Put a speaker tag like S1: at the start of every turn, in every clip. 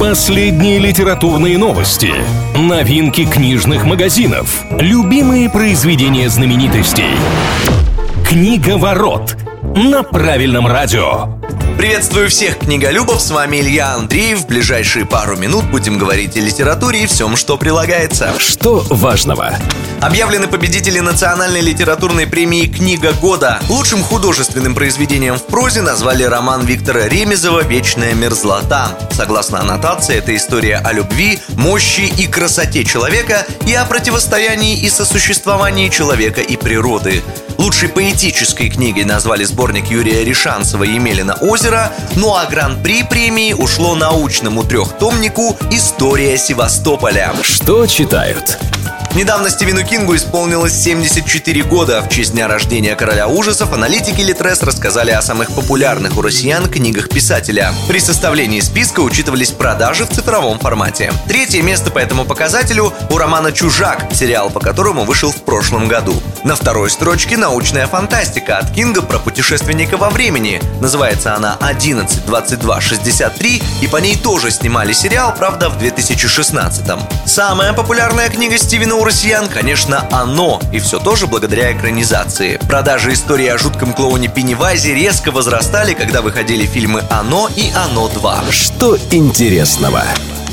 S1: Последние литературные новости, новинки книжных магазинов, любимые произведения знаменитостей. Книга ворот на правильном радио.
S2: Приветствую всех книголюбов, с вами Илья Андреев. В ближайшие пару минут будем говорить о литературе и всем, что прилагается.
S1: Что важного?
S2: Объявлены победители национальной литературной премии «Книга года». Лучшим художественным произведением в прозе назвали роман Виктора Ремезова «Вечная мерзлота». Согласно аннотации, это история о любви, мощи и красоте человека и о противостоянии и сосуществовании человека и природы. Лучшей поэтической книгой назвали сборник Юрия Решанцева «Емелина озеро», ну а гран-при премии ушло научному трехтомнику «История Севастополя».
S1: Что читают?
S2: Недавно Стивену Кингу исполнилось 74 года. В честь дня рождения короля ужасов аналитики Литрес рассказали о самых популярных у россиян книгах писателя. При составлении списка учитывались продажи в цифровом формате. Третье место по этому показателю у романа «Чужак», сериал по которому вышел в прошлом году. На второй строчке научная фантастика от Кинга про путешественника во времени. Называется она 11.22.63 и по ней тоже снимали сериал, правда, в 2016 -м. Самая популярная книга Стивена у россиян, конечно, «Оно», и все тоже благодаря экранизации. Продажи истории о жутком клоуне Пеннивайзе резко возрастали, когда выходили фильмы «Оно» и «Оно 2».
S1: Что интересного?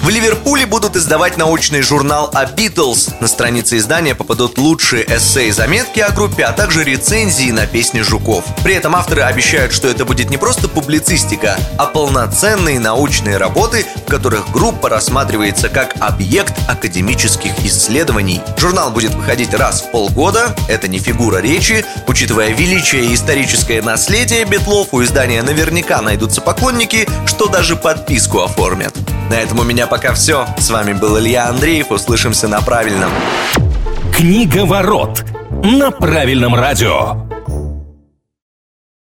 S2: В Ливерпуле будут издавать научный журнал о Битлз. На странице издания попадут лучшие эссе и заметки о группе, а также рецензии на песни Жуков. При этом авторы обещают, что это будет не просто публицистика, а полноценные научные работы, в которых группа рассматривается как объект академических исследований. Журнал будет выходить раз в полгода, это не фигура речи. Учитывая величие и историческое наследие Битлов, у издания наверняка найдутся поклонники, что даже подписку оформят. На этом у меня пока все. С вами был Илья Андреев. Услышимся на правильном.
S1: Книга ворот на правильном радио.